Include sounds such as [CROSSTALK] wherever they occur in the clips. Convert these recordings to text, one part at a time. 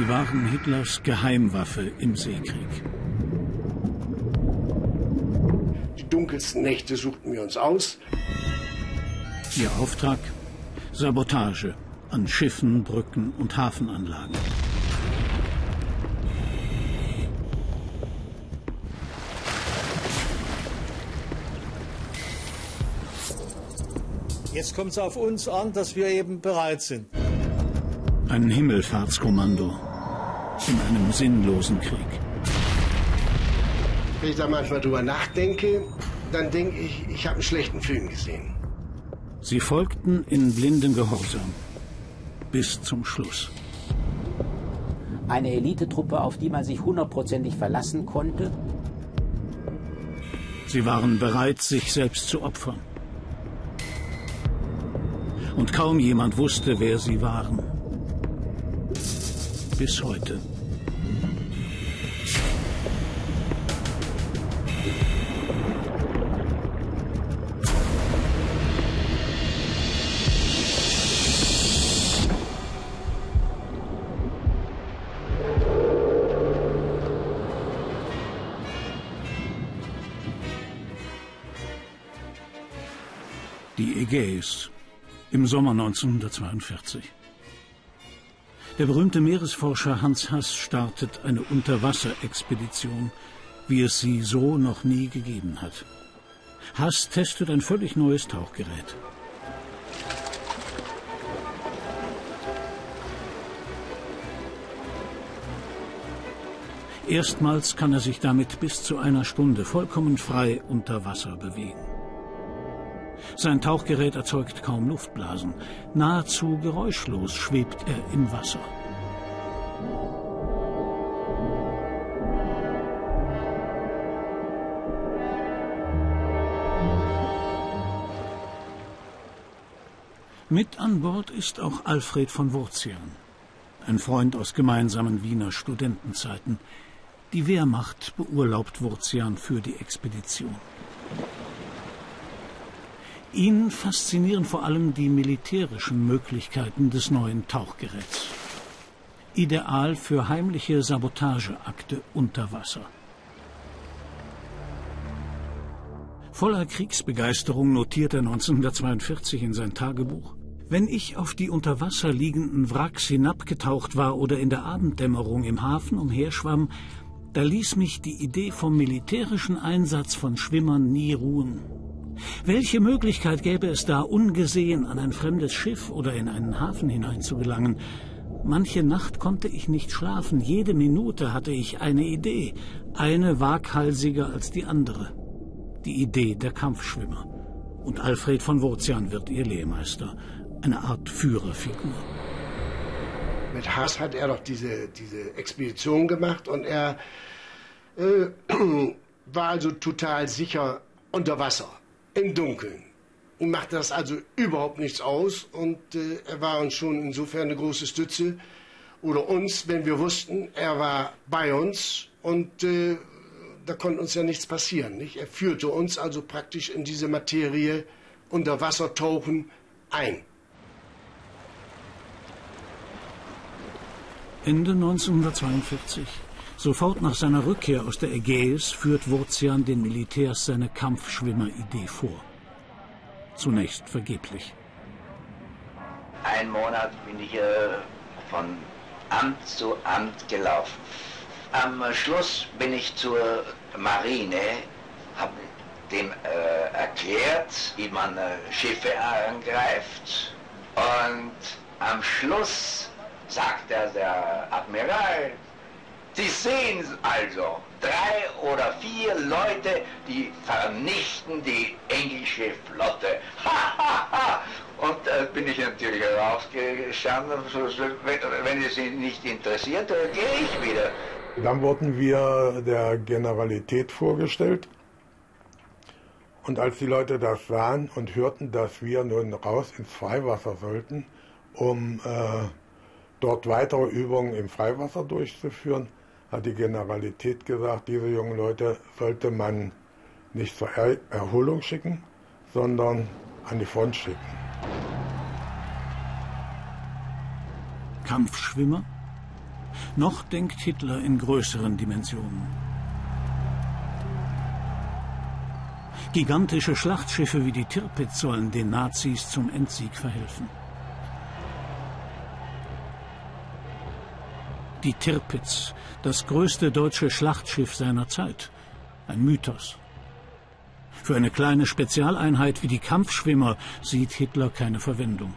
Sie waren Hitlers Geheimwaffe im Seekrieg. Die dunkelsten Nächte suchten wir uns aus. Ihr Auftrag? Sabotage an Schiffen, Brücken und Hafenanlagen. Jetzt kommt es auf uns an, dass wir eben bereit sind. Ein Himmelfahrtskommando in einem sinnlosen Krieg. Wenn ich da manchmal drüber nachdenke, dann denke ich, ich habe einen schlechten Film gesehen. Sie folgten in blindem Gehorsam bis zum Schluss. Eine Elitetruppe, auf die man sich hundertprozentig verlassen konnte. Sie waren bereit, sich selbst zu opfern. Und kaum jemand wusste, wer sie waren. Bis heute. Ägäis im Sommer 1942. Der berühmte Meeresforscher Hans Hass startet eine Unterwasserexpedition, wie es sie so noch nie gegeben hat. Hass testet ein völlig neues Tauchgerät. Erstmals kann er sich damit bis zu einer Stunde vollkommen frei unter Wasser bewegen. Sein Tauchgerät erzeugt kaum Luftblasen. Nahezu geräuschlos schwebt er im Wasser. Mit an Bord ist auch Alfred von Wurzian, ein Freund aus gemeinsamen Wiener Studentenzeiten. Die Wehrmacht beurlaubt Wurzian für die Expedition. Ihn faszinieren vor allem die militärischen Möglichkeiten des neuen Tauchgeräts. Ideal für heimliche Sabotageakte unter Wasser. Voller Kriegsbegeisterung notiert er 1942 in sein Tagebuch. Wenn ich auf die unter Wasser liegenden Wracks hinabgetaucht war oder in der Abenddämmerung im Hafen umherschwamm, da ließ mich die Idee vom militärischen Einsatz von Schwimmern nie ruhen. Welche Möglichkeit gäbe es da, ungesehen an ein fremdes Schiff oder in einen Hafen hineinzugelangen? Manche Nacht konnte ich nicht schlafen, jede Minute hatte ich eine Idee, eine waghalsiger als die andere. Die Idee der Kampfschwimmer. Und Alfred von Wurzian wird ihr Lehrmeister, eine Art Führerfigur. Mit Haas hat er doch diese, diese Expedition gemacht und er äh, [CLEARS THROAT] war also total sicher unter Wasser im Dunkeln. Ihm machte das also überhaupt nichts aus und äh, er war uns schon insofern eine große Stütze oder uns, wenn wir wussten, er war bei uns und äh, da konnte uns ja nichts passieren. Nicht? Er führte uns also praktisch in diese Materie unter Wassertauchen ein. Ende 1942. Sofort nach seiner Rückkehr aus der Ägäis führt Wurzian den Militärs seine Kampfschwimmer-Idee vor. Zunächst vergeblich. Ein Monat bin ich äh, von Amt zu Amt gelaufen. Am Schluss bin ich zur Marine, habe dem äh, erklärt, wie man äh, Schiffe angreift. Und am Schluss sagt er der Admiral, Sie sehen also, drei oder vier Leute, die vernichten die englische Flotte. Und äh, bin ich natürlich rausgestanden, wenn es Sie nicht interessiert, dann gehe ich wieder. Dann wurden wir der Generalität vorgestellt. Und als die Leute das sahen und hörten, dass wir nun raus ins Freiwasser sollten, um äh, dort weitere Übungen im Freiwasser durchzuführen, hat die Generalität gesagt, diese jungen Leute sollte man nicht zur er Erholung schicken, sondern an die Front schicken. Kampfschwimmer? Noch denkt Hitler in größeren Dimensionen. Gigantische Schlachtschiffe wie die Tirpitz sollen den Nazis zum Endsieg verhelfen. Die Tirpitz, das größte deutsche Schlachtschiff seiner Zeit. Ein Mythos. Für eine kleine Spezialeinheit wie die Kampfschwimmer sieht Hitler keine Verwendung.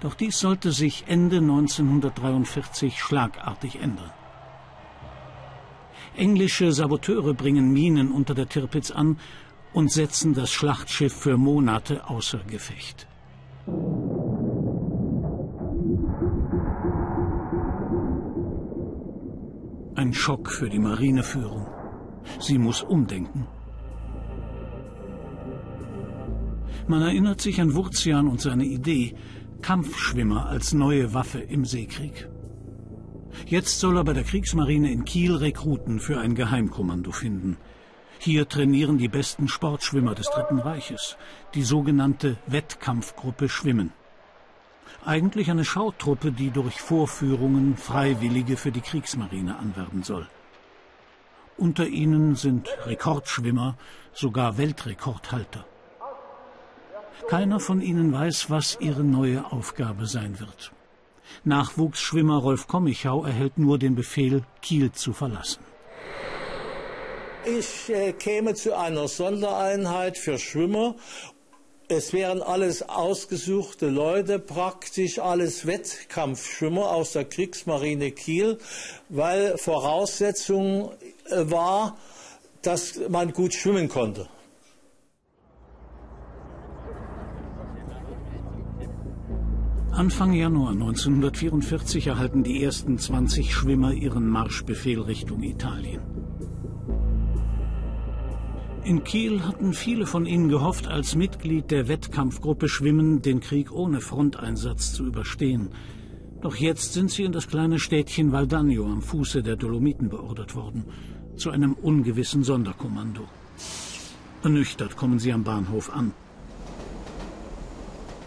Doch dies sollte sich Ende 1943 schlagartig ändern. Englische Saboteure bringen Minen unter der Tirpitz an und setzen das Schlachtschiff für Monate außer Gefecht. Ein Schock für die Marineführung. Sie muss umdenken. Man erinnert sich an Wurzian und seine Idee, Kampfschwimmer als neue Waffe im Seekrieg. Jetzt soll er bei der Kriegsmarine in Kiel Rekruten für ein Geheimkommando finden. Hier trainieren die besten Sportschwimmer des Dritten Reiches, die sogenannte Wettkampfgruppe Schwimmen. Eigentlich eine Schautruppe, die durch Vorführungen Freiwillige für die Kriegsmarine anwerben soll. Unter ihnen sind Rekordschwimmer, sogar Weltrekordhalter. Keiner von ihnen weiß, was ihre neue Aufgabe sein wird. Nachwuchsschwimmer Rolf Kommichau erhält nur den Befehl, Kiel zu verlassen. Ich äh, käme zu einer Sondereinheit für Schwimmer. Es wären alles ausgesuchte Leute, praktisch alles Wettkampfschwimmer aus der Kriegsmarine Kiel, weil Voraussetzung äh, war, dass man gut schwimmen konnte. Anfang Januar 1944 erhalten die ersten 20 Schwimmer ihren Marschbefehl Richtung Italien. In Kiel hatten viele von ihnen gehofft, als Mitglied der Wettkampfgruppe Schwimmen den Krieg ohne Fronteinsatz zu überstehen. Doch jetzt sind sie in das kleine Städtchen Valdagno am Fuße der Dolomiten beordert worden, zu einem ungewissen Sonderkommando. Ernüchtert kommen sie am Bahnhof an.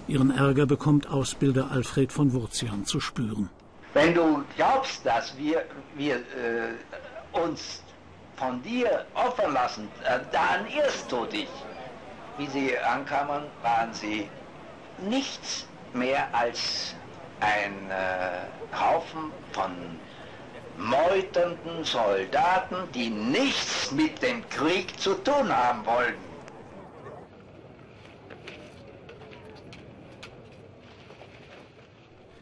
Ihren Ärger bekommt Ausbilder Alfred von Wurzian zu spüren. Wenn du glaubst, dass wir, wir äh, uns von dir opfern lassen, äh, dann irrst du dich. Wie sie ankamen, waren sie nichts mehr als ein äh, Haufen von meuternden Soldaten, die nichts mit dem Krieg zu tun haben wollten.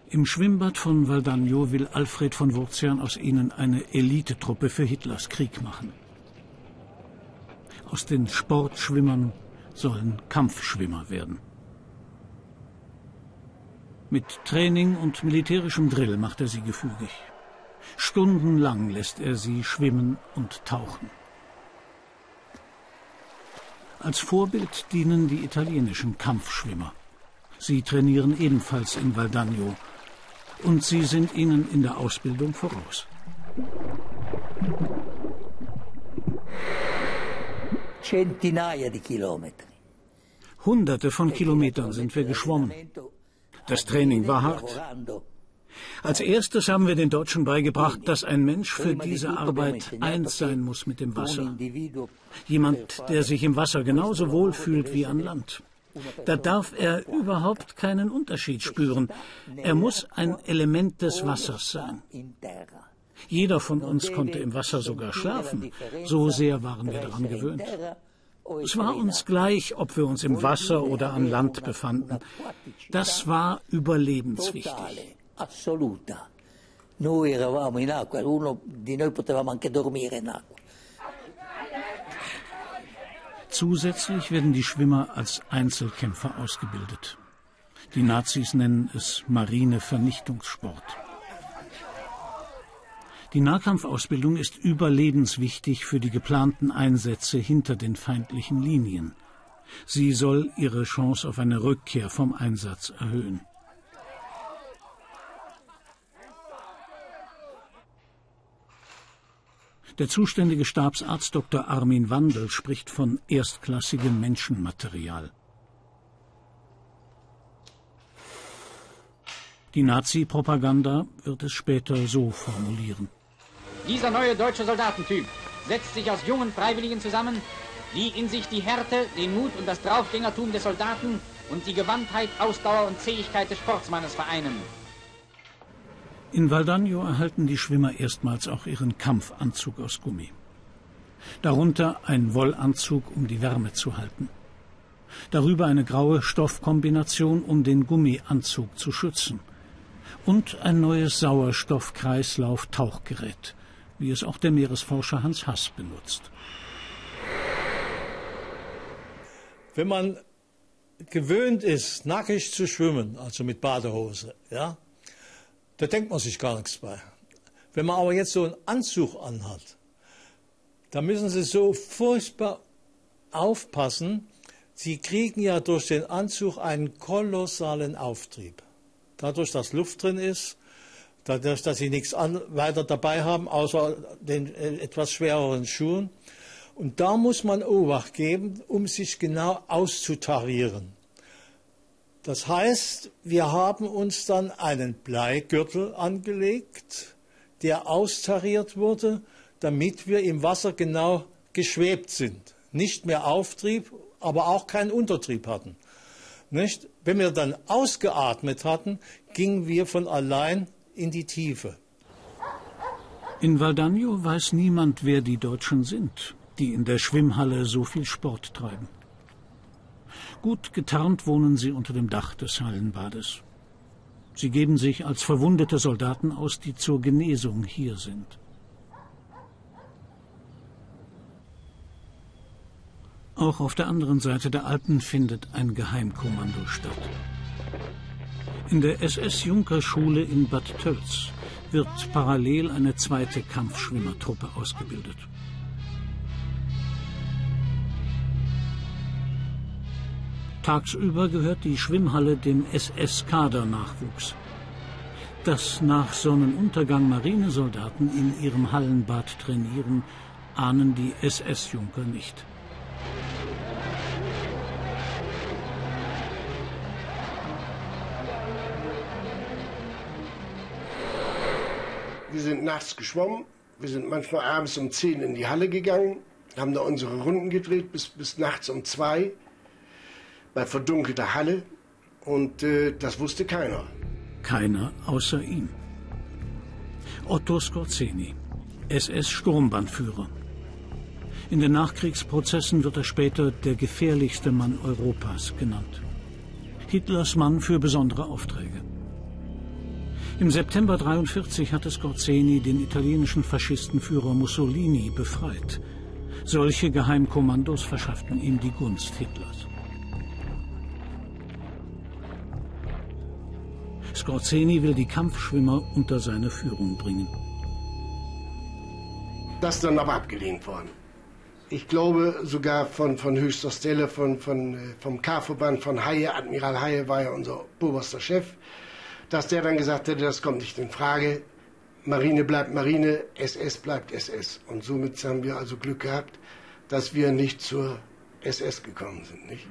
Im Schwimmbad von Valdagno will Alfred von Wurzian aus ihnen eine Elitetruppe für Hitlers Krieg machen. Aus den Sportschwimmern sollen Kampfschwimmer werden. Mit Training und militärischem Drill macht er sie gefügig. Stundenlang lässt er sie schwimmen und tauchen. Als Vorbild dienen die italienischen Kampfschwimmer. Sie trainieren ebenfalls in Valdagno und sie sind ihnen in der Ausbildung voraus. Hunderte von Kilometern sind wir geschwommen. Das Training war hart. Als erstes haben wir den Deutschen beigebracht, dass ein Mensch für diese Arbeit eins sein muss mit dem Wasser. Jemand, der sich im Wasser genauso wohl fühlt wie an Land. Da darf er überhaupt keinen Unterschied spüren. Er muss ein Element des Wassers sein. Jeder von uns konnte im Wasser sogar schlafen. So sehr waren wir daran gewöhnt. Es war uns gleich, ob wir uns im Wasser oder an Land befanden. Das war überlebenswichtig. Noi eravamo in acqua, uno di noi potevamo anche dormire in acqua. Zusätzlich werden die Schwimmer als Einzelkämpfer ausgebildet. Die Nazis nennen es Marinevernichtungssport. Die Nahkampfausbildung ist überlebenswichtig für die geplanten Einsätze hinter den feindlichen Linien. Sie soll ihre Chance auf eine Rückkehr vom Einsatz erhöhen. Der zuständige Stabsarzt Dr. Armin Wandel spricht von erstklassigem Menschenmaterial. Die Nazi-Propaganda wird es später so formulieren. Dieser neue deutsche Soldatentyp setzt sich aus jungen Freiwilligen zusammen, die in sich die Härte, den Mut und das Draufgängertum des Soldaten und die Gewandtheit, Ausdauer und Zähigkeit des Sportsmannes vereinen. In Valdagno erhalten die Schwimmer erstmals auch ihren Kampfanzug aus Gummi. Darunter ein Wollanzug, um die Wärme zu halten. Darüber eine graue Stoffkombination, um den Gummianzug zu schützen. Und ein neues Sauerstoffkreislauf-Tauchgerät, wie es auch der Meeresforscher Hans Hass benutzt. Wenn man gewöhnt ist, nackig zu schwimmen, also mit Badehose, ja, da denkt man sich gar nichts bei. Wenn man aber jetzt so einen Anzug anhat, da müssen Sie so furchtbar aufpassen. Sie kriegen ja durch den Anzug einen kolossalen Auftrieb. Dadurch, dass Luft drin ist, dadurch, dass Sie nichts weiter dabei haben, außer den äh, etwas schwereren Schuhen. Und da muss man Obacht geben, um sich genau auszutarieren. Das heißt, wir haben uns dann einen Bleigürtel angelegt, der austariert wurde, damit wir im Wasser genau geschwebt sind. Nicht mehr Auftrieb, aber auch keinen Untertrieb hatten. Nicht? Wenn wir dann ausgeatmet hatten, gingen wir von allein in die Tiefe. In Valdagno weiß niemand, wer die Deutschen sind, die in der Schwimmhalle so viel Sport treiben. Gut getarnt wohnen sie unter dem Dach des Hallenbades. Sie geben sich als verwundete Soldaten aus, die zur Genesung hier sind. Auch auf der anderen Seite der Alpen findet ein Geheimkommando statt. In der SS-Junkerschule in Bad Tölz wird parallel eine zweite Kampfschwimmertruppe ausgebildet. Tagsüber gehört die Schwimmhalle dem SS-Kadernachwuchs. Dass nach Sonnenuntergang Marinesoldaten in ihrem Hallenbad trainieren, ahnen die SS-Junker nicht. Wir sind nachts geschwommen. Wir sind manchmal abends um 10 in die Halle gegangen, haben da unsere Runden gedreht bis, bis nachts um 2 bei verdunkelter Halle und äh, das wusste keiner. Keiner außer ihm. Otto Skorzeny, SS-Sturmbannführer. In den Nachkriegsprozessen wird er später der gefährlichste Mann Europas genannt. Hitlers Mann für besondere Aufträge. Im September 1943 hatte Skorzeny den italienischen Faschistenführer Mussolini befreit. Solche Geheimkommandos verschafften ihm die Gunst Hitlers. Skorzeny will die Kampfschwimmer unter seine Führung bringen. Das ist dann aber abgelehnt worden. Ich glaube sogar von, von höchster Stelle, von, von, äh, vom K-Verband von Haie, Admiral Haie war ja unser oberster Chef, dass der dann gesagt hätte, das kommt nicht in Frage. Marine bleibt Marine, SS bleibt SS. Und somit haben wir also Glück gehabt, dass wir nicht zur SS gekommen sind. Nicht?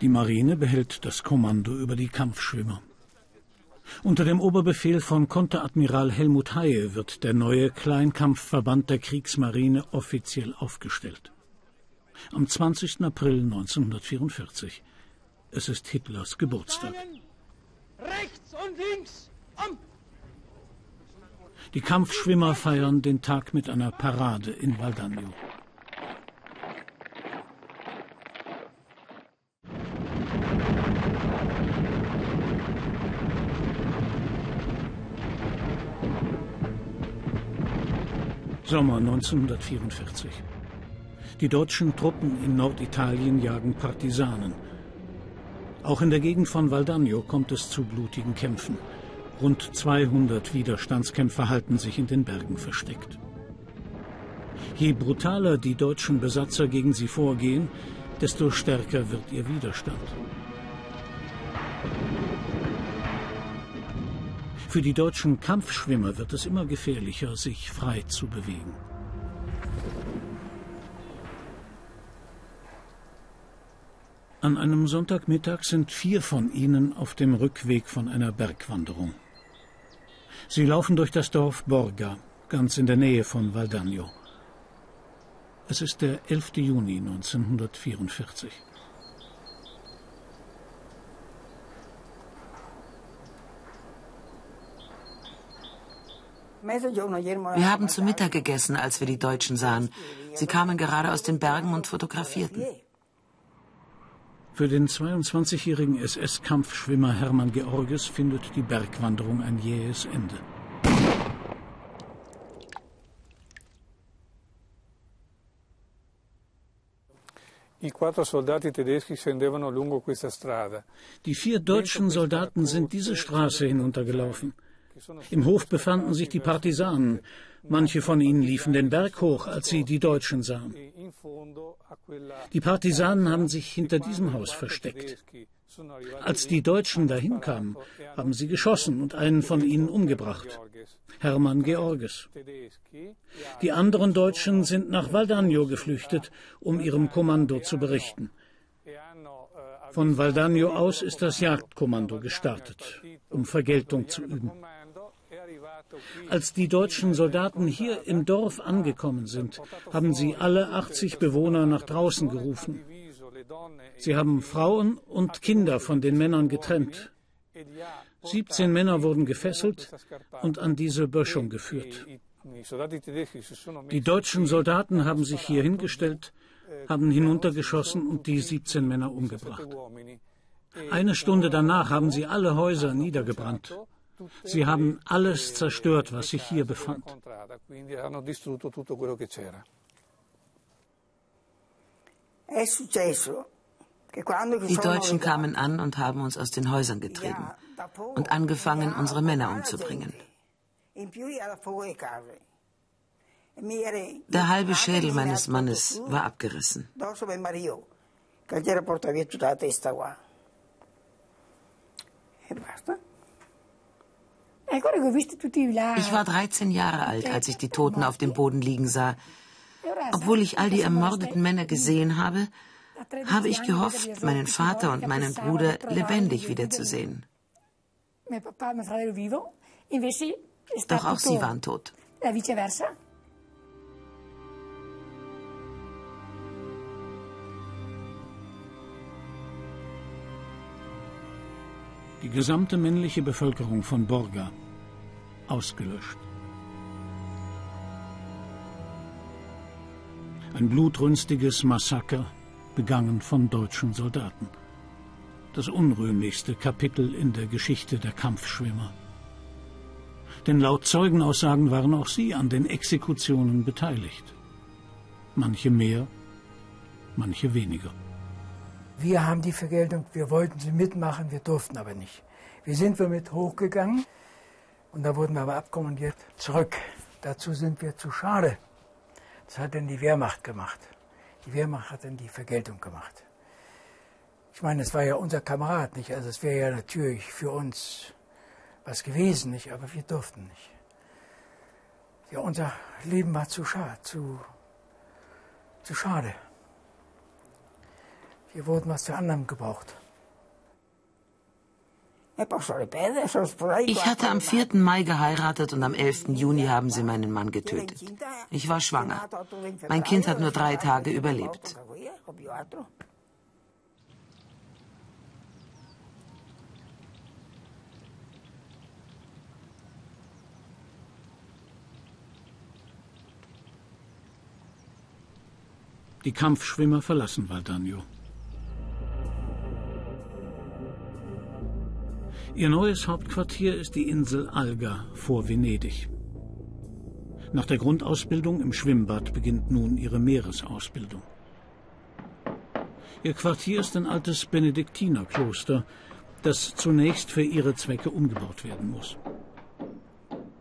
Die Marine behält das Kommando über die Kampfschwimmer. Unter dem Oberbefehl von Konteradmiral Helmut Haie wird der neue Kleinkampfverband der Kriegsmarine offiziell aufgestellt. Am 20. April 1944. Es ist Hitlers Geburtstag. Rechts und links, um! Die Kampfschwimmer feiern den Tag mit einer Parade in Valdagno. Sommer 1944. Die deutschen Truppen in Norditalien jagen Partisanen. Auch in der Gegend von Valdagno kommt es zu blutigen Kämpfen. Rund 200 Widerstandskämpfer halten sich in den Bergen versteckt. Je brutaler die deutschen Besatzer gegen sie vorgehen, desto stärker wird ihr Widerstand. Für die deutschen Kampfschwimmer wird es immer gefährlicher, sich frei zu bewegen. An einem Sonntagmittag sind vier von ihnen auf dem Rückweg von einer Bergwanderung. Sie laufen durch das Dorf Borga, ganz in der Nähe von Valdagno. Es ist der 11. Juni 1944. Wir haben zu Mittag gegessen, als wir die Deutschen sahen. Sie kamen gerade aus den Bergen und fotografierten. Für den 22-jährigen SS-Kampfschwimmer Hermann Georges findet die Bergwanderung ein jähes Ende. Die vier deutschen Soldaten sind diese Straße hinuntergelaufen. Im Hof befanden sich die Partisanen. Manche von ihnen liefen den Berg hoch, als sie die Deutschen sahen. Die Partisanen haben sich hinter diesem Haus versteckt. Als die Deutschen dahin kamen, haben sie geschossen und einen von ihnen umgebracht, Hermann Georges. Die anderen Deutschen sind nach Valdagno geflüchtet, um ihrem Kommando zu berichten. Von Valdagno aus ist das Jagdkommando gestartet, um Vergeltung zu üben. Als die deutschen Soldaten hier im Dorf angekommen sind, haben sie alle 80 Bewohner nach draußen gerufen. Sie haben Frauen und Kinder von den Männern getrennt. 17 Männer wurden gefesselt und an diese Böschung geführt. Die deutschen Soldaten haben sich hier hingestellt, haben hinuntergeschossen und die 17 Männer umgebracht. Eine Stunde danach haben sie alle Häuser niedergebrannt. Sie haben alles zerstört, was sich hier befand. Die Deutschen kamen an und haben uns aus den Häusern getrieben und angefangen, unsere Männer umzubringen. Der halbe Schädel meines Mannes war abgerissen. Ich war 13 Jahre alt, als ich die Toten auf dem Boden liegen sah. Obwohl ich all die ermordeten Männer gesehen habe, habe ich gehofft, meinen Vater und meinen Bruder lebendig wiederzusehen. Doch auch sie waren tot. Die gesamte männliche Bevölkerung von Borga ausgelöscht. Ein blutrünstiges Massaker, begangen von deutschen Soldaten. Das unrühmlichste Kapitel in der Geschichte der Kampfschwimmer. Denn laut Zeugenaussagen waren auch sie an den Exekutionen beteiligt. Manche mehr, manche weniger. Wir haben die Vergeltung, wir wollten sie mitmachen, wir durften aber nicht. Wir sind wir mit hochgegangen und da wurden wir aber abkommandiert zurück. Dazu sind wir zu schade. Das hat dann die Wehrmacht gemacht. Die Wehrmacht hat dann die Vergeltung gemacht. Ich meine, es war ja unser Kamerad, nicht? Also es wäre ja natürlich für uns was gewesen, nicht? Aber wir durften nicht. Ja, unser Leben war zu schade, zu, zu schade. Wir wurden was zu anderem gebraucht. Ich hatte am 4. Mai geheiratet und am 11. Juni haben sie meinen Mann getötet. Ich war schwanger. Mein Kind hat nur drei Tage überlebt. Die Kampfschwimmer verlassen Valdagno. Ihr neues Hauptquartier ist die Insel Alga vor Venedig. Nach der Grundausbildung im Schwimmbad beginnt nun ihre Meeresausbildung. Ihr Quartier ist ein altes Benediktinerkloster, das zunächst für ihre Zwecke umgebaut werden muss.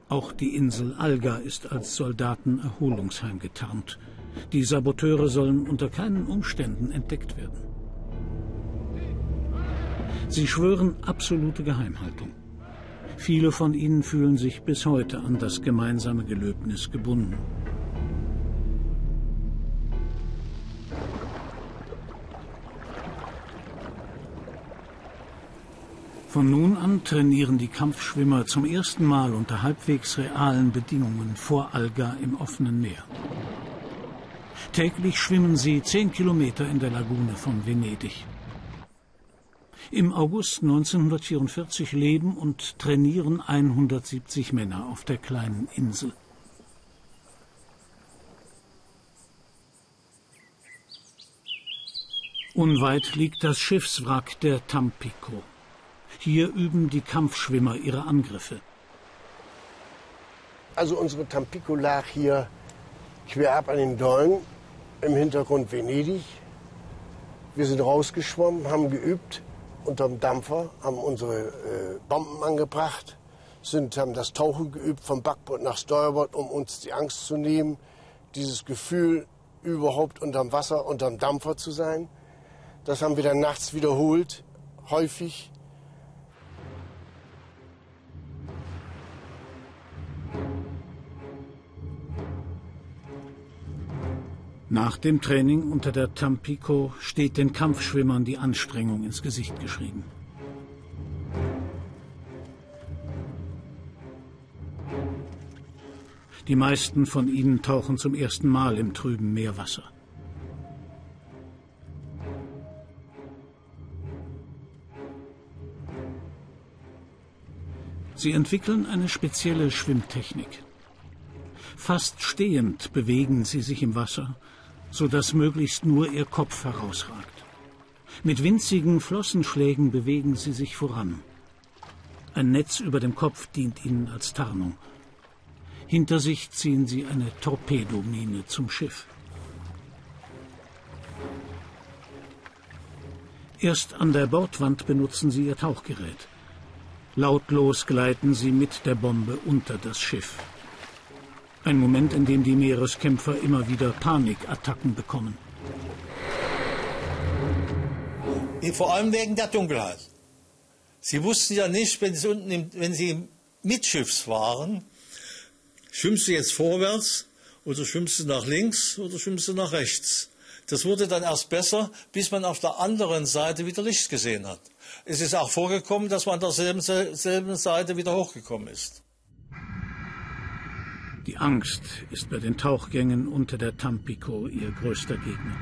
Auch die Insel Alga ist als Soldatenerholungsheim getarnt. Die Saboteure sollen unter keinen Umständen entdeckt werden. Sie schwören absolute Geheimhaltung. Viele von ihnen fühlen sich bis heute an das gemeinsame Gelöbnis gebunden. Von nun an trainieren die Kampfschwimmer zum ersten Mal unter halbwegs realen Bedingungen vor Alga im offenen Meer. Täglich schwimmen sie zehn Kilometer in der Lagune von Venedig. Im August 1944 leben und trainieren 170 Männer auf der kleinen Insel. Unweit liegt das Schiffswrack der Tampico. Hier üben die Kampfschwimmer ihre Angriffe. Also unsere Tampico lag hier quer ab an den Dollen, im Hintergrund Venedig. Wir sind rausgeschwommen, haben geübt unterm Dampfer, haben unsere äh, Bomben angebracht, sind, haben das Tauchen geübt vom Backbord nach Steuerbord, um uns die Angst zu nehmen, dieses Gefühl überhaupt unterm Wasser, unterm Dampfer zu sein. Das haben wir dann nachts wiederholt, häufig. Nach dem Training unter der Tampico steht den Kampfschwimmern die Anstrengung ins Gesicht geschrieben. Die meisten von ihnen tauchen zum ersten Mal im trüben Meerwasser. Sie entwickeln eine spezielle Schwimmtechnik. Fast stehend bewegen sie sich im Wasser so dass möglichst nur ihr Kopf herausragt. Mit winzigen Flossenschlägen bewegen sie sich voran. Ein Netz über dem Kopf dient ihnen als Tarnung. Hinter sich ziehen sie eine Torpedomine zum Schiff. Erst an der Bordwand benutzen sie ihr Tauchgerät. Lautlos gleiten sie mit der Bombe unter das Schiff. Ein Moment, in dem die Meereskämpfer immer wieder Panikattacken bekommen. Vor allem wegen der Dunkelheit. Sie wussten ja nicht, wenn sie, unten im, wenn sie mitschiffs waren, schwimmst du jetzt vorwärts oder schwimmst du nach links oder schwimmst du nach rechts. Das wurde dann erst besser, bis man auf der anderen Seite wieder Licht gesehen hat. Es ist auch vorgekommen, dass man an derselben Seite wieder hochgekommen ist. Die Angst ist bei den Tauchgängen unter der Tampico ihr größter Gegner.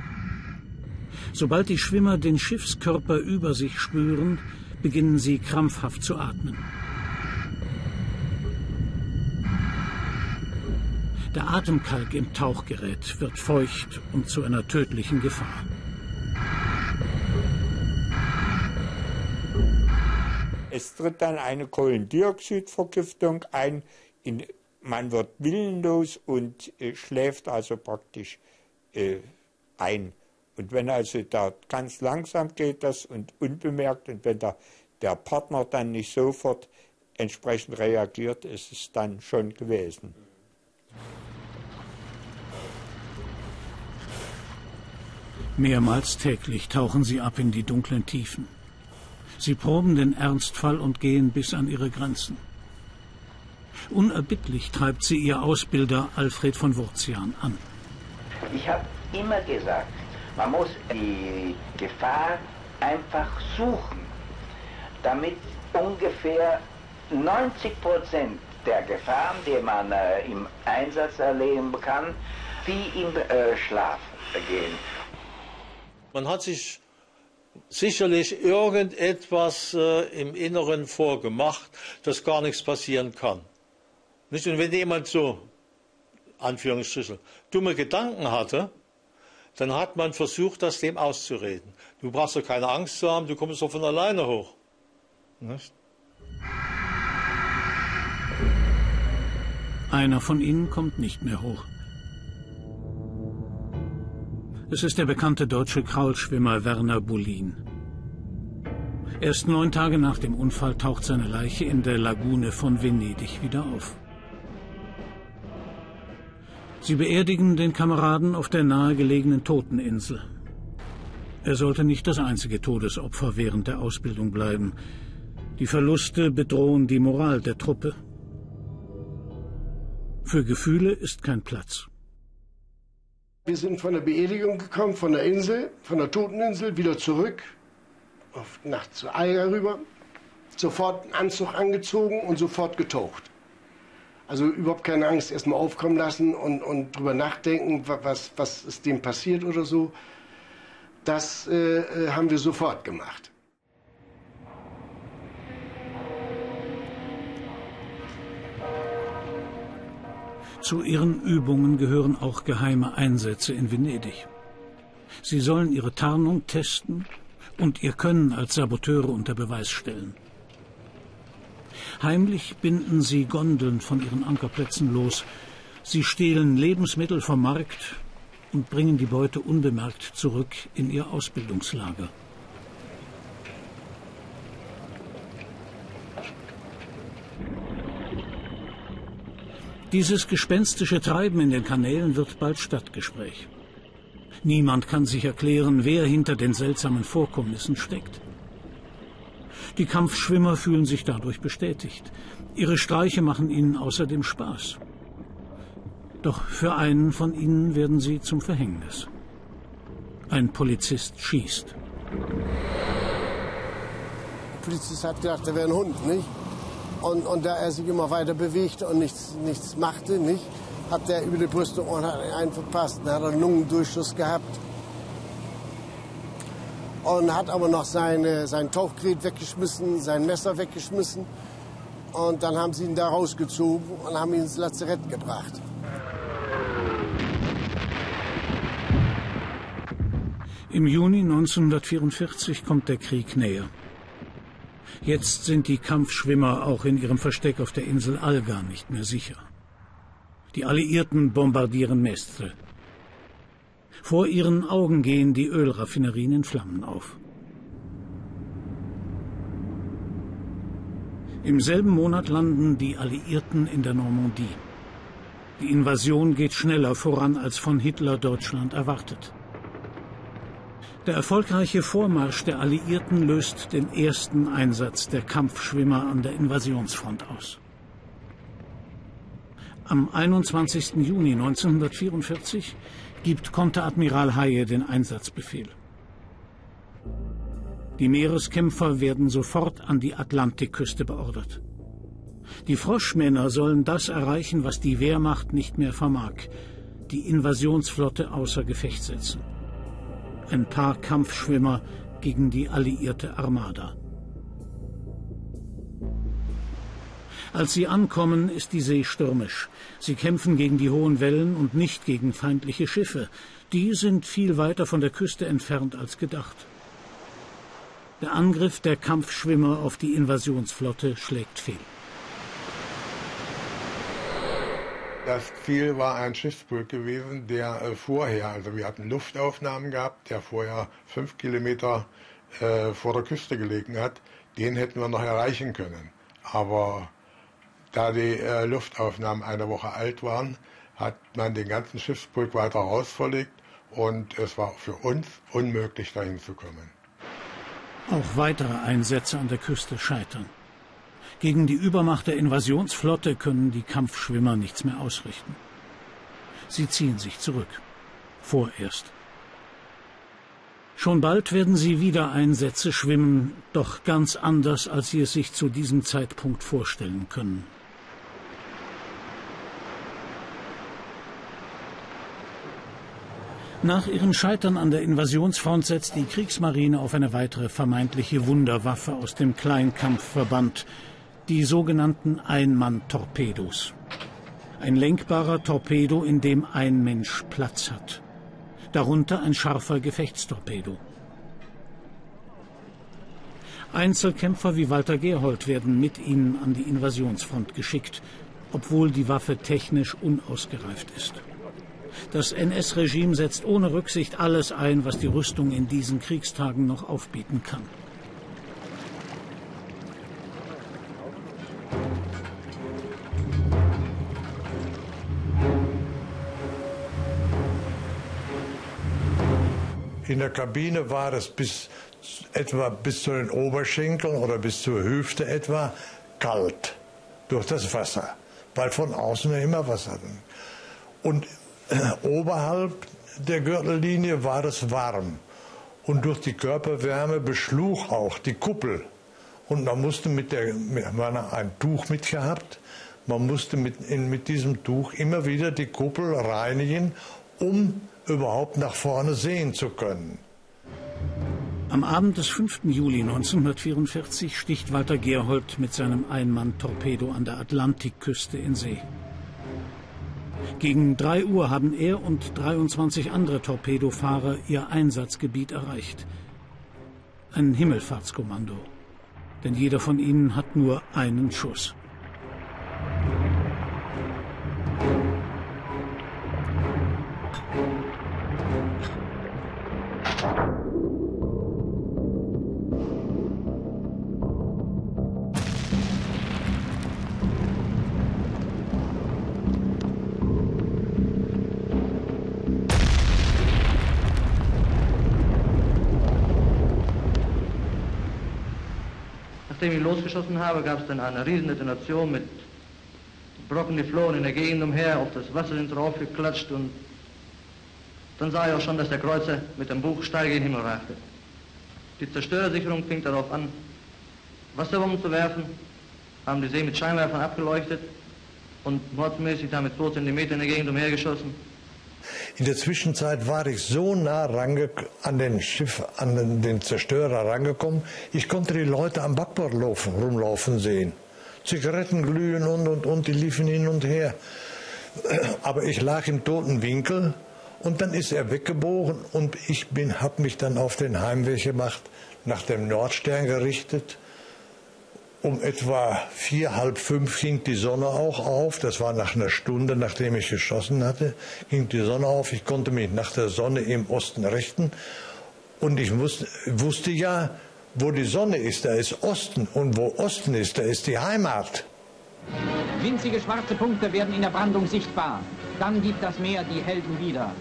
Sobald die Schwimmer den Schiffskörper über sich spüren, beginnen sie krampfhaft zu atmen. Der Atemkalk im Tauchgerät wird feucht und zu einer tödlichen Gefahr. Es tritt dann eine Kohlendioxidvergiftung ein. In man wird willenlos und äh, schläft also praktisch äh, ein. Und wenn also da ganz langsam geht das und unbemerkt und wenn der, der Partner dann nicht sofort entsprechend reagiert, ist es dann schon gewesen. Mehrmals täglich tauchen sie ab in die dunklen Tiefen. Sie proben den Ernstfall und gehen bis an ihre Grenzen. Unerbittlich treibt sie ihr Ausbilder Alfred von Wurzian an. Ich habe immer gesagt, man muss die Gefahr einfach suchen, damit ungefähr 90 Prozent der Gefahren, die man äh, im Einsatz erleben kann, wie im äh, Schlaf gehen. Man hat sich sicherlich irgendetwas äh, im Inneren vorgemacht, dass gar nichts passieren kann. Nicht? Und wenn jemand so, Anführungsstrichen, dumme Gedanken hatte, dann hat man versucht, das dem auszureden. Du brauchst doch keine Angst zu haben, du kommst doch von alleine hoch. Nicht? Einer von ihnen kommt nicht mehr hoch. Es ist der bekannte deutsche Kraulschwimmer Werner Bullin. Erst neun Tage nach dem Unfall taucht seine Leiche in der Lagune von Venedig wieder auf. Sie beerdigen den Kameraden auf der nahegelegenen Toteninsel. Er sollte nicht das einzige Todesopfer während der Ausbildung bleiben. Die Verluste bedrohen die Moral der Truppe. Für Gefühle ist kein Platz. Wir sind von der Beerdigung gekommen, von der Insel, von der Toteninsel, wieder zurück, auf Nacht zu Eiger rüber. sofort einen Anzug angezogen und sofort getaucht. Also überhaupt keine Angst erstmal aufkommen lassen und, und drüber nachdenken, was, was ist dem passiert oder so. Das äh, äh haben wir sofort gemacht. Zu ihren Übungen gehören auch geheime Einsätze in Venedig. Sie sollen ihre Tarnung testen und ihr Können als Saboteure unter Beweis stellen. Heimlich binden sie Gondeln von ihren Ankerplätzen los. Sie stehlen Lebensmittel vom Markt und bringen die Beute unbemerkt zurück in ihr Ausbildungslager. Dieses gespenstische Treiben in den Kanälen wird bald Stadtgespräch. Niemand kann sich erklären, wer hinter den seltsamen Vorkommnissen steckt. Die Kampfschwimmer fühlen sich dadurch bestätigt. Ihre Streiche machen ihnen außerdem Spaß. Doch für einen von ihnen werden sie zum Verhängnis. Ein Polizist schießt. Der Polizist hat gedacht, er wäre ein Hund, nicht? Und, und da er sich immer weiter bewegte und nichts, nichts machte, nicht, hat er über die Brüstung und hat einen verpasst. Dann hat er einen Lungendurchschuss gehabt und hat aber noch seine, sein Tauchgerät weggeschmissen, sein Messer weggeschmissen. Und dann haben sie ihn da rausgezogen und haben ihn ins Lazarett gebracht. Im Juni 1944 kommt der Krieg näher. Jetzt sind die Kampfschwimmer auch in ihrem Versteck auf der Insel Alga nicht mehr sicher. Die Alliierten bombardieren Mestre. Vor ihren Augen gehen die Ölraffinerien in Flammen auf. Im selben Monat landen die Alliierten in der Normandie. Die Invasion geht schneller voran als von Hitler Deutschland erwartet. Der erfolgreiche Vormarsch der Alliierten löst den ersten Einsatz der Kampfschwimmer an der Invasionsfront aus. Am 21. Juni 1944 gibt Konteradmiral Haye den Einsatzbefehl. Die Meereskämpfer werden sofort an die Atlantikküste beordert. Die Froschmänner sollen das erreichen, was die Wehrmacht nicht mehr vermag, die Invasionsflotte außer Gefecht setzen. Ein paar Kampfschwimmer gegen die alliierte Armada. Als sie ankommen, ist die See stürmisch. Sie kämpfen gegen die hohen Wellen und nicht gegen feindliche Schiffe. Die sind viel weiter von der Küste entfernt als gedacht. Der Angriff der Kampfschwimmer auf die Invasionsflotte schlägt fehl. Das Ziel war ein Schiffsbrück gewesen, der äh, vorher, also wir hatten Luftaufnahmen gehabt, der vorher fünf Kilometer äh, vor der Küste gelegen hat. Den hätten wir noch erreichen können. Aber da die äh, Luftaufnahmen eine Woche alt waren, hat man den ganzen Schiffsbrück weiter rausverlegt und es war für uns unmöglich, dahin zu kommen. Auch weitere Einsätze an der Küste scheitern. Gegen die Übermacht der Invasionsflotte können die Kampfschwimmer nichts mehr ausrichten. Sie ziehen sich zurück. Vorerst. Schon bald werden sie wieder Einsätze schwimmen, doch ganz anders, als sie es sich zu diesem Zeitpunkt vorstellen können. Nach ihrem Scheitern an der Invasionsfront setzt die Kriegsmarine auf eine weitere vermeintliche Wunderwaffe aus dem Kleinkampfverband, die sogenannten Einmann-Torpedos. Ein lenkbarer Torpedo, in dem ein Mensch Platz hat. Darunter ein scharfer Gefechtstorpedo. Einzelkämpfer wie Walter Gerhold werden mit ihnen an die Invasionsfront geschickt, obwohl die Waffe technisch unausgereift ist. Das NS-Regime setzt ohne Rücksicht alles ein, was die Rüstung in diesen Kriegstagen noch aufbieten kann. In der Kabine war es bis etwa bis zu den Oberschenkeln oder bis zur Hüfte etwa kalt durch das Wasser, weil von außen immer Wasser drin. Und Oberhalb der Gürtellinie war es warm und durch die Körperwärme beschlug auch die Kuppel Und man musste mit der, man hat ein Tuch mitgehabt, man musste mit, in, mit diesem Tuch immer wieder die Kuppel reinigen, um überhaupt nach vorne sehen zu können. Am Abend des 5. Juli 1944 sticht Walter Gerhold mit seinem Einmann-Torpedo an der Atlantikküste in See. Gegen 3 Uhr haben er und 23 andere Torpedofahrer ihr Einsatzgebiet erreicht. Ein Himmelfahrtskommando. Denn jeder von ihnen hat nur einen Schuss. Losgeschossen habe, gab es dann eine riesen Detonation mit Brocken, die flohen in der Gegend umher, auf das Wasser sind drauf geklatscht und dann sah ich auch schon, dass der Kreuzer mit dem Buch steil in den Himmel ragte. Die Zerstörersicherung fing darauf an, Wasserbomben zu werfen, haben die See mit Scheinwerfern abgeleuchtet und mordsmäßig damit 2 cm in der Gegend umhergeschossen. In der Zwischenzeit war ich so nah an den Schiff, an den, den Zerstörer rangekommen, ich konnte die Leute am Backbord laufen, rumlaufen sehen. Zigaretten glühen und und und, die liefen hin und her. Aber ich lag im toten Winkel und dann ist er weggebogen und ich habe mich dann auf den Heimweg gemacht, nach dem Nordstern gerichtet um etwa vier, halb fünf ging die Sonne auch auf. Das war nach einer Stunde, nachdem ich geschossen hatte, ging die Sonne auf. Ich konnte mich nach der Sonne im Osten richten. Und ich wusste, wusste ja, wo die Sonne ist, da ist Osten. Und wo Osten ist, da ist die Heimat. Winzige schwarze Punkte werden in der Brandung sichtbar. Dann gibt das Meer die Helden wieder.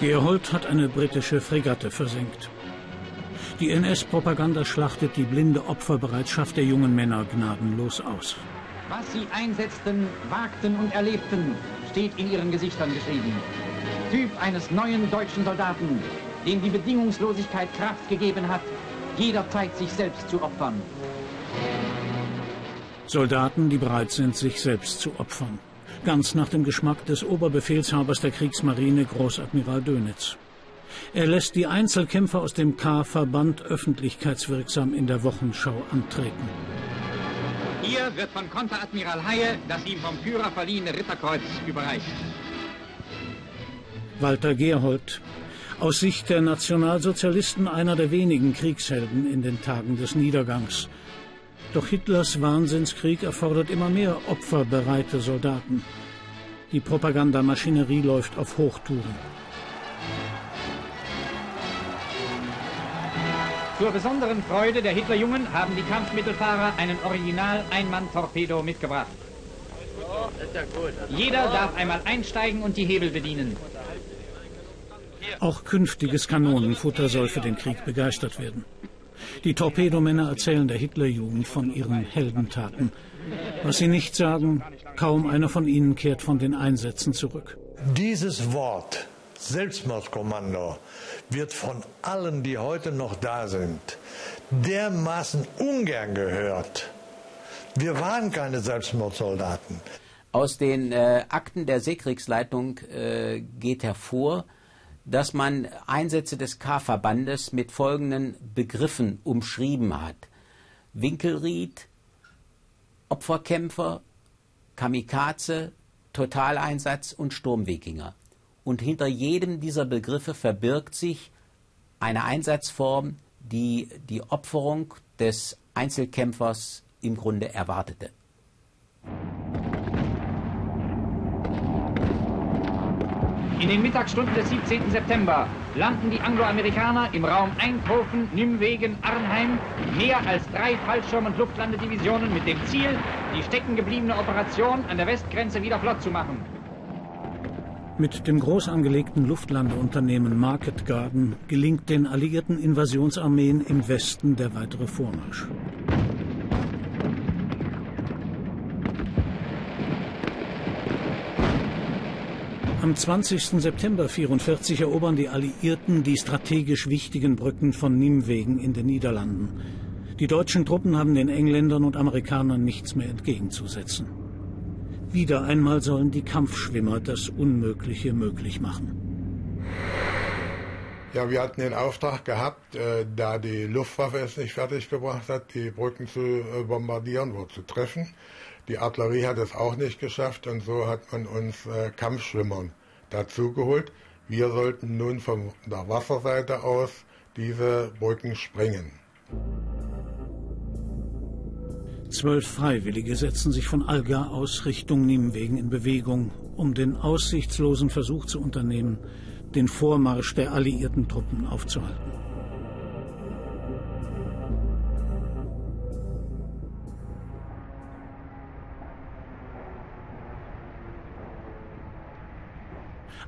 Gerold hat eine britische Fregatte versenkt. Die NS-Propaganda schlachtet die blinde Opferbereitschaft der jungen Männer gnadenlos aus. Was sie einsetzten, wagten und erlebten, steht in ihren Gesichtern geschrieben. Typ eines neuen deutschen Soldaten, dem die Bedingungslosigkeit Kraft gegeben hat, jederzeit sich selbst zu opfern. Soldaten, die bereit sind, sich selbst zu opfern. Ganz nach dem Geschmack des Oberbefehlshabers der Kriegsmarine, Großadmiral Dönitz. Er lässt die Einzelkämpfer aus dem K-Verband öffentlichkeitswirksam in der Wochenschau antreten. Hier wird von Konteradmiral Haie das ihm vom Führer verliehene Ritterkreuz überreicht. Walter Gerhold, aus Sicht der Nationalsozialisten einer der wenigen Kriegshelden in den Tagen des Niedergangs. Doch Hitlers Wahnsinnskrieg erfordert immer mehr opferbereite Soldaten. Die Propagandamaschinerie läuft auf Hochtouren. Zur besonderen Freude der Hitlerjungen haben die Kampfmittelfahrer einen Original-Einmann-Torpedo mitgebracht. Jeder darf einmal einsteigen und die Hebel bedienen. Auch künftiges Kanonenfutter soll für den Krieg begeistert werden. Die Torpedomänner erzählen der Hitlerjugend von ihren Heldentaten. Was sie nicht sagen, kaum einer von ihnen kehrt von den Einsätzen zurück. Dieses Wort Selbstmordkommando wird von allen, die heute noch da sind, dermaßen ungern gehört. Wir waren keine Selbstmordsoldaten. Aus den äh, Akten der Seekriegsleitung äh, geht hervor, dass man Einsätze des K-Verbandes mit folgenden Begriffen umschrieben hat. Winkelried, Opferkämpfer, Kamikaze, Totaleinsatz und Sturmwikinger und hinter jedem dieser Begriffe verbirgt sich eine Einsatzform, die die Opferung des Einzelkämpfers im Grunde erwartete. In den Mittagsstunden des 17. September landen die Angloamerikaner im Raum Eindhoven, Nimwegen, Arnheim mehr als drei Fallschirm- und Luftlandedivisionen mit dem Ziel, die steckengebliebene Operation an der Westgrenze wieder flott zu machen. Mit dem groß angelegten Luftlandeunternehmen Market Garden gelingt den alliierten Invasionsarmeen im Westen der weitere Vormarsch. Am 20. September 1944 erobern die Alliierten die strategisch wichtigen Brücken von Nimwegen in den Niederlanden. Die deutschen Truppen haben den Engländern und Amerikanern nichts mehr entgegenzusetzen. Wieder einmal sollen die Kampfschwimmer das Unmögliche möglich machen. Ja, wir hatten den Auftrag gehabt, äh, da die Luftwaffe es nicht fertiggebracht hat, die Brücken zu äh, bombardieren oder zu treffen. Die Artillerie hat es auch nicht geschafft und so hat man uns äh, Kampfschwimmern dazugeholt. Wir sollten nun von der Wasserseite aus diese Brücken sprengen. Zwölf Freiwillige setzen sich von Alga aus Richtung Nimwegen in Bewegung, um den aussichtslosen Versuch zu unternehmen, den Vormarsch der alliierten Truppen aufzuhalten.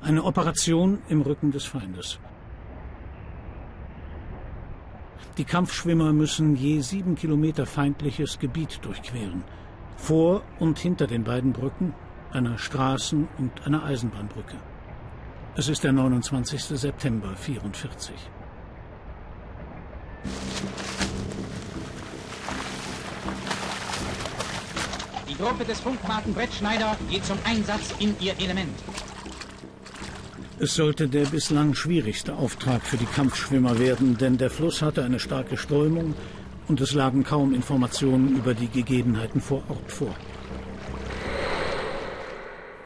Eine Operation im Rücken des Feindes. Die Kampfschwimmer müssen je sieben Kilometer feindliches Gebiet durchqueren. Vor und hinter den beiden Brücken, einer Straßen- und einer Eisenbahnbrücke. Es ist der 29. September 1944. Die Gruppe des Funkmarten Brett Schneider geht zum Einsatz in ihr Element. Es sollte der bislang schwierigste Auftrag für die Kampfschwimmer werden, denn der Fluss hatte eine starke Strömung und es lagen kaum Informationen über die Gegebenheiten vor Ort vor.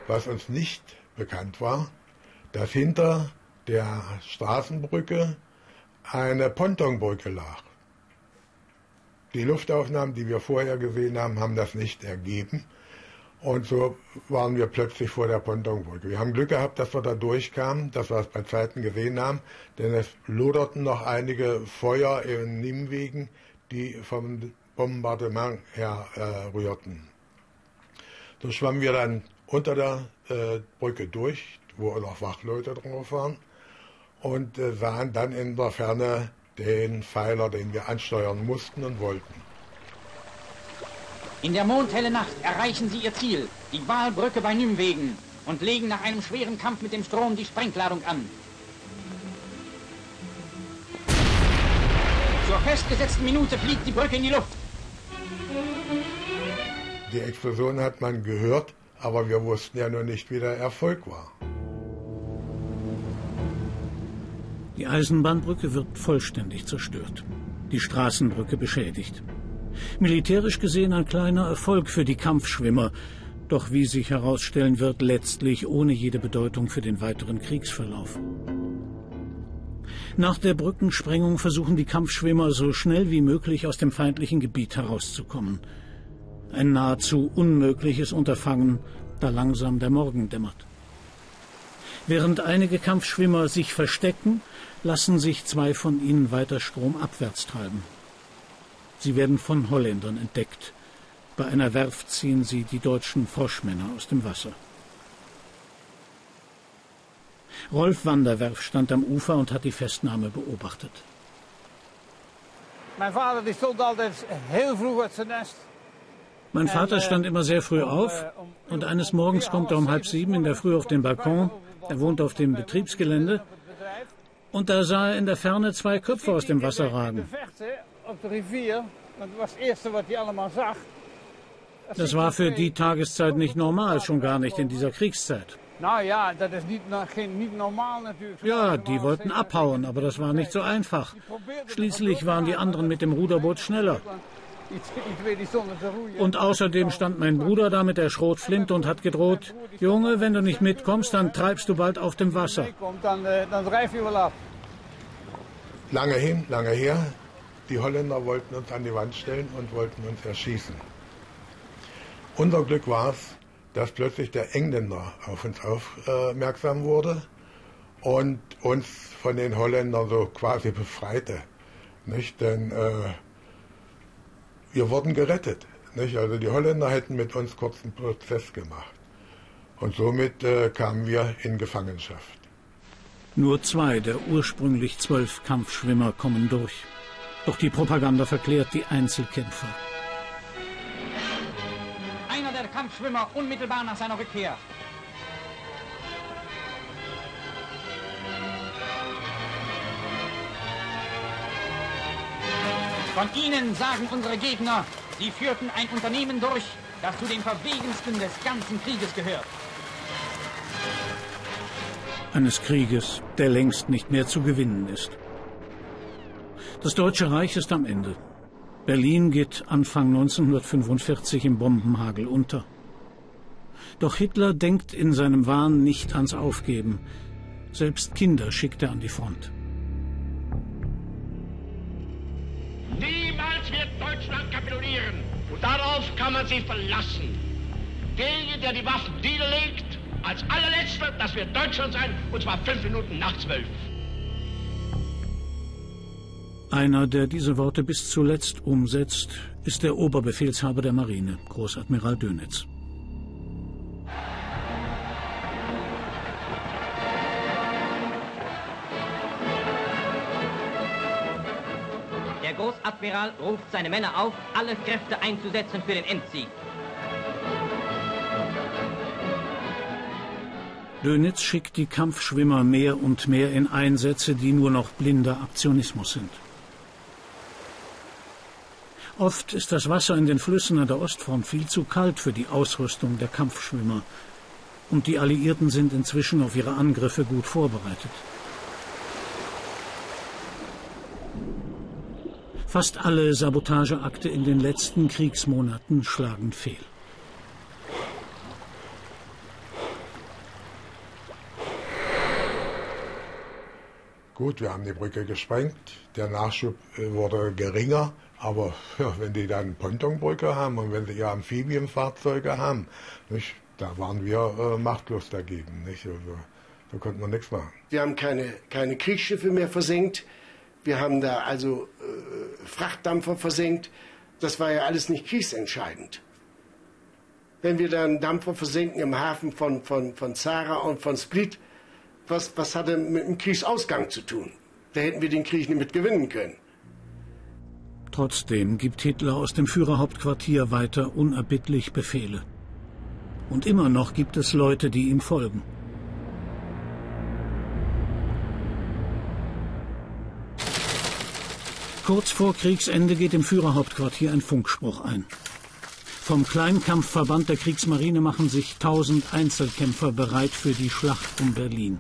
Was uns nicht bekannt war, dass hinter der Straßenbrücke eine Pontonbrücke lag. Die Luftaufnahmen, die wir vorher gesehen haben, haben das nicht ergeben. Und so waren wir plötzlich vor der Pontonbrücke. Wir haben Glück gehabt, dass wir da durchkamen, dass wir es bei Zeiten gesehen haben, denn es loderten noch einige Feuer in Nimwegen, die vom Bombardement her äh, rührten. So schwammen wir dann unter der äh, Brücke durch, wo noch Wachleute drauf waren, und äh, sahen dann in der Ferne den Pfeiler, den wir ansteuern mussten und wollten. In der mondhelle Nacht erreichen sie ihr Ziel, die Walbrücke bei Nymwegen, und legen nach einem schweren Kampf mit dem Strom die Sprengladung an. Zur festgesetzten Minute fliegt die Brücke in die Luft. Die Explosion hat man gehört, aber wir wussten ja nur nicht, wie der Erfolg war. Die Eisenbahnbrücke wird vollständig zerstört, die Straßenbrücke beschädigt. Militärisch gesehen ein kleiner Erfolg für die Kampfschwimmer, doch wie sich herausstellen wird, letztlich ohne jede Bedeutung für den weiteren Kriegsverlauf. Nach der Brückensprengung versuchen die Kampfschwimmer so schnell wie möglich aus dem feindlichen Gebiet herauszukommen. Ein nahezu unmögliches Unterfangen, da langsam der Morgen dämmert. Während einige Kampfschwimmer sich verstecken, lassen sich zwei von ihnen weiter stromabwärts treiben. Sie werden von Holländern entdeckt. Bei einer Werft ziehen sie die deutschen Froschmänner aus dem Wasser. Rolf Wanderwerf stand am Ufer und hat die Festnahme beobachtet. Mein Vater die stond altijd heel vroeg uit zijn nest. Mein Vater stand immer sehr früh auf und eines Morgens kommt er um halb sieben in der Früh auf den Balkon. Er wohnt auf dem Betriebsgelände. Und da sah er in der Ferne zwei Köpfe aus dem Wasser ragen. Op de rivier, dat was het eerste wat hij allemaal zag. Das war für die Tageszeit nicht normal, schon gar nicht in dieser Kriegszeit. Ja, die wollten abhauen, aber das war nicht so einfach. Schließlich waren die anderen mit dem Ruderboot schneller. [LAUGHS] Und außerdem stand mein Bruder da mit der Schrotflinte und hat gedroht, Junge, wenn du nicht mitkommst, dann treibst du bald auf dem Wasser. Lange hin, lange her. Die Holländer wollten uns an die Wand stellen und wollten uns erschießen. Unser Glück war es, dass plötzlich der Engländer auf uns aufmerksam wurde und uns von den Holländern so quasi befreite. Nicht? Denn äh, wir wurden gerettet. Nicht? Also die Holländer hätten mit uns kurzen Prozess gemacht. Und somit äh, kamen wir in Gefangenschaft. Nur zwei der ursprünglich zwölf Kampfschwimmer kommen durch. Doch die Propaganda verklärt die Einzelkämpfer. Einer der Kampfschwimmer unmittelbar nach seiner Rückkehr. Von ihnen sagen unsere Gegner, sie führten ein Unternehmen durch, das zu den verwegensten des ganzen Krieges gehört. Eines Krieges, der längst nicht mehr zu gewinnen ist. Das Deutsche Reich ist am Ende. Berlin geht Anfang 1945 im Bombenhagel unter. Doch Hitler denkt in seinem Wahn nicht ans Aufgeben. Selbst Kinder schickt er an die Front. Niemals wird Deutschland kapitulieren. Und darauf kann man sich verlassen. Derjenige, der die Waffen niederlegt, als allerletzter, das wird Deutschland sein, und zwar fünf Minuten nach zwölf. Einer, der diese Worte bis zuletzt umsetzt, ist der Oberbefehlshaber der Marine, Großadmiral Dönitz. Der Großadmiral ruft seine Männer auf, alle Kräfte einzusetzen für den Endsieg. Dönitz schickt die Kampfschwimmer mehr und mehr in Einsätze, die nur noch blinder Aktionismus sind. Oft ist das Wasser in den Flüssen an der Ostfront viel zu kalt für die Ausrüstung der Kampfschwimmer. Und die Alliierten sind inzwischen auf ihre Angriffe gut vorbereitet. Fast alle Sabotageakte in den letzten Kriegsmonaten schlagen fehl. Gut, wir haben die Brücke gesprengt, der Nachschub äh, wurde geringer, aber ja, wenn die dann Pontonbrücke haben und wenn sie ja Amphibienfahrzeuge haben, nicht, da waren wir äh, machtlos dagegen. Nicht? Also, da konnten wir nichts machen. Wir haben keine, keine Kriegsschiffe mehr versenkt. Wir haben da also äh, Frachtdampfer versenkt. Das war ja alles nicht kriegsentscheidend. Wenn wir dann Dampfer versenken im Hafen von, von, von Zara und von Split, was, was hat er mit dem Kriegsausgang zu tun? Da hätten wir den Krieg nicht mit gewinnen können. Trotzdem gibt Hitler aus dem Führerhauptquartier weiter unerbittlich Befehle. Und immer noch gibt es Leute, die ihm folgen. Kurz vor Kriegsende geht im Führerhauptquartier ein Funkspruch ein. Vom Kleinkampfverband der Kriegsmarine machen sich tausend Einzelkämpfer bereit für die Schlacht um Berlin.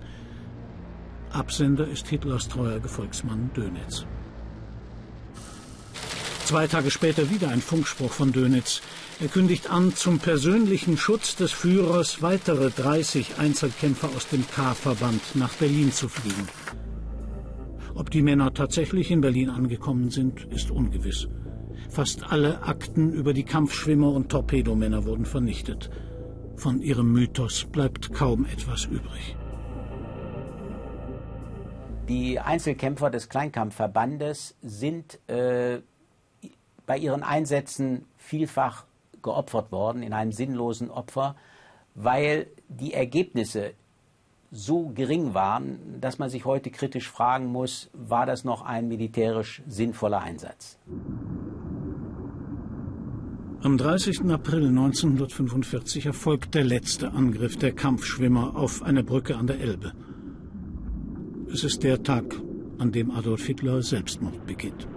Absender ist Hitlers treuer Gefolgsmann Dönitz. Zwei Tage später wieder ein Funkspruch von Dönitz. Er kündigt an, zum persönlichen Schutz des Führers weitere 30 Einzelkämpfer aus dem K-Verband nach Berlin zu fliegen. Ob die Männer tatsächlich in Berlin angekommen sind, ist ungewiss. Fast alle Akten über die Kampfschwimmer und Torpedomänner wurden vernichtet. Von ihrem Mythos bleibt kaum etwas übrig. Die Einzelkämpfer des Kleinkampfverbandes sind äh, bei ihren Einsätzen vielfach geopfert worden, in einem sinnlosen Opfer, weil die Ergebnisse so gering waren, dass man sich heute kritisch fragen muss, war das noch ein militärisch sinnvoller Einsatz? Am 30. April 1945 erfolgt der letzte Angriff der Kampfschwimmer auf eine Brücke an der Elbe. Es ist der Tag, an dem Adolf Hitler Selbstmord begeht.